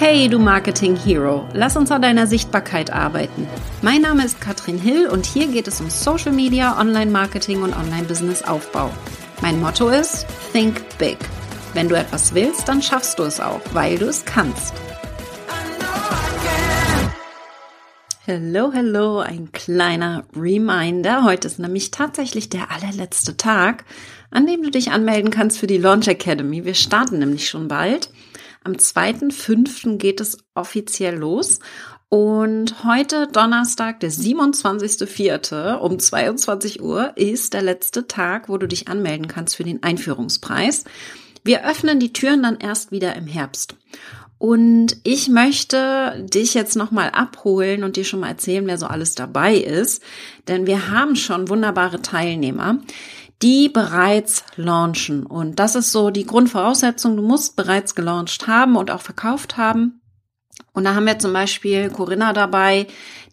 Hey, du Marketing Hero, lass uns an deiner Sichtbarkeit arbeiten. Mein Name ist Katrin Hill und hier geht es um Social Media, Online Marketing und Online Business Aufbau. Mein Motto ist Think Big. Wenn du etwas willst, dann schaffst du es auch, weil du es kannst. Hello, hello, ein kleiner Reminder. Heute ist nämlich tatsächlich der allerletzte Tag, an dem du dich anmelden kannst für die Launch Academy. Wir starten nämlich schon bald. Am 2.5. geht es offiziell los. Und heute, Donnerstag, der 27.04. um 22 Uhr, ist der letzte Tag, wo du dich anmelden kannst für den Einführungspreis. Wir öffnen die Türen dann erst wieder im Herbst. Und ich möchte dich jetzt nochmal abholen und dir schon mal erzählen, wer so alles dabei ist. Denn wir haben schon wunderbare Teilnehmer die bereits launchen. Und das ist so die Grundvoraussetzung. Du musst bereits gelauncht haben und auch verkauft haben. Und da haben wir zum Beispiel Corinna dabei,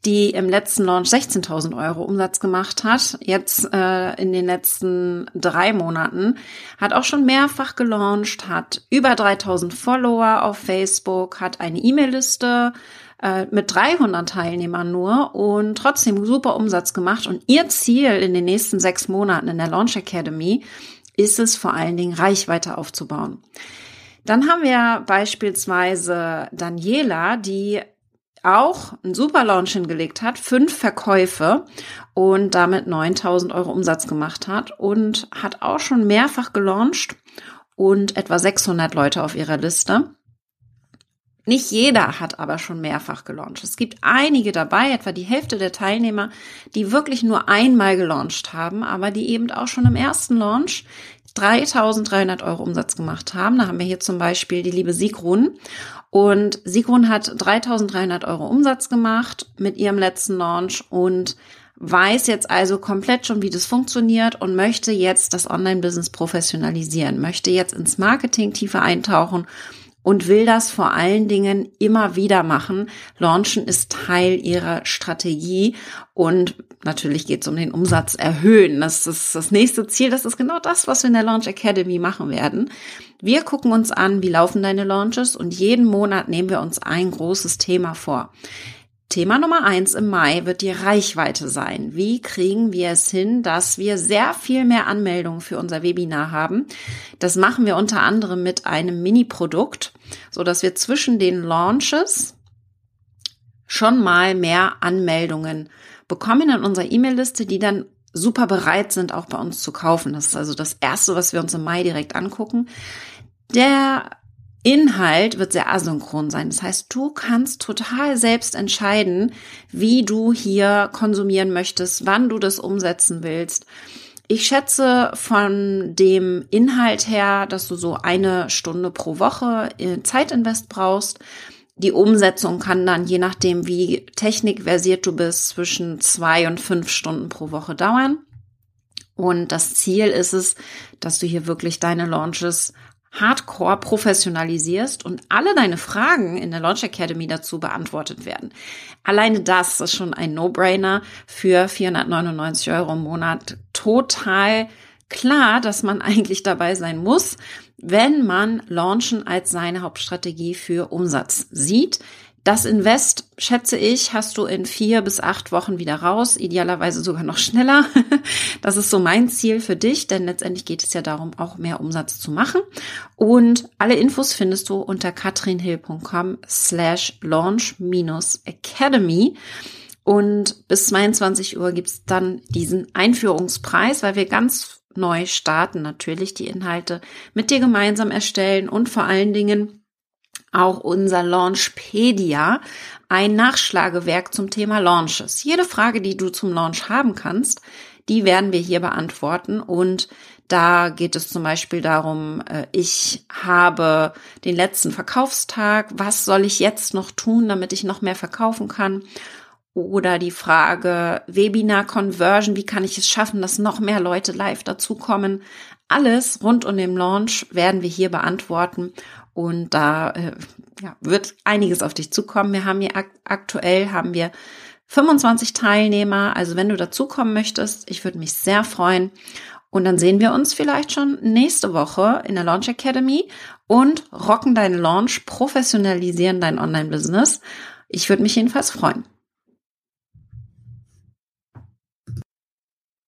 die im letzten Launch 16.000 Euro Umsatz gemacht hat. Jetzt äh, in den letzten drei Monaten hat auch schon mehrfach gelauncht, hat über 3.000 Follower auf Facebook, hat eine E-Mail-Liste, äh, mit 300 Teilnehmern nur und trotzdem super Umsatz gemacht. Und ihr Ziel in den nächsten sechs Monaten in der Launch Academy ist es vor allen Dingen Reichweite aufzubauen. Dann haben wir beispielsweise Daniela, die auch einen super Launch hingelegt hat, fünf Verkäufe und damit 9000 Euro Umsatz gemacht hat und hat auch schon mehrfach gelauncht und etwa 600 Leute auf ihrer Liste. Nicht jeder hat aber schon mehrfach gelauncht. Es gibt einige dabei, etwa die Hälfte der Teilnehmer, die wirklich nur einmal gelauncht haben, aber die eben auch schon im ersten Launch 3300 Euro Umsatz gemacht haben. Da haben wir hier zum Beispiel die liebe Sigrun. Und Sigrun hat 3300 Euro Umsatz gemacht mit ihrem letzten Launch und weiß jetzt also komplett schon, wie das funktioniert und möchte jetzt das Online-Business professionalisieren, möchte jetzt ins Marketing tiefer eintauchen und will das vor allen Dingen immer wieder machen. Launchen ist Teil ihrer Strategie und natürlich geht es um den Umsatz erhöhen. Das ist das nächste Ziel. Das ist genau das, was wir in der Launch Academy machen werden. Wir gucken uns an, wie laufen deine Launches und jeden Monat nehmen wir uns ein großes Thema vor. Thema Nummer eins im Mai wird die Reichweite sein. Wie kriegen wir es hin, dass wir sehr viel mehr Anmeldungen für unser Webinar haben? Das machen wir unter anderem mit einem Mini-Produkt, so dass wir zwischen den Launches schon mal mehr Anmeldungen bekommen in unserer E-Mail-Liste, die dann super bereit sind, auch bei uns zu kaufen. Das ist also das erste, was wir uns im Mai direkt angucken. Der Inhalt wird sehr asynchron sein. Das heißt, du kannst total selbst entscheiden, wie du hier konsumieren möchtest, wann du das umsetzen willst. Ich schätze von dem Inhalt her, dass du so eine Stunde pro Woche Zeitinvest brauchst. Die Umsetzung kann dann, je nachdem, wie technikversiert du bist, zwischen zwei und fünf Stunden pro Woche dauern. Und das Ziel ist es, dass du hier wirklich deine Launches hardcore professionalisierst und alle deine Fragen in der Launch Academy dazu beantwortet werden. Alleine das ist schon ein No-Brainer für 499 Euro im Monat. Total klar, dass man eigentlich dabei sein muss, wenn man Launchen als seine Hauptstrategie für Umsatz sieht. Das Invest, schätze ich, hast du in vier bis acht Wochen wieder raus, idealerweise sogar noch schneller. Das ist so mein Ziel für dich, denn letztendlich geht es ja darum, auch mehr Umsatz zu machen. Und alle Infos findest du unter katrinhill.com slash launch minus academy. Und bis 22 Uhr gibt's dann diesen Einführungspreis, weil wir ganz neu starten, natürlich die Inhalte mit dir gemeinsam erstellen und vor allen Dingen auch unser Launchpedia, ein Nachschlagewerk zum Thema Launches. Jede Frage, die du zum Launch haben kannst, die werden wir hier beantworten und da geht es zum Beispiel darum, äh, ich habe den letzten Verkaufstag, was soll ich jetzt noch tun, damit ich noch mehr verkaufen kann? Oder die Frage Webinar Conversion, wie kann ich es schaffen, dass noch mehr Leute live dazukommen? Alles rund um den Launch werden wir hier beantworten und da äh, ja, wird einiges auf dich zukommen. Wir haben hier ak aktuell haben wir 25 Teilnehmer. Also wenn du dazukommen möchtest, ich würde mich sehr freuen. Und dann sehen wir uns vielleicht schon nächste Woche in der Launch Academy und rocken deinen Launch, professionalisieren dein Online-Business. Ich würde mich jedenfalls freuen.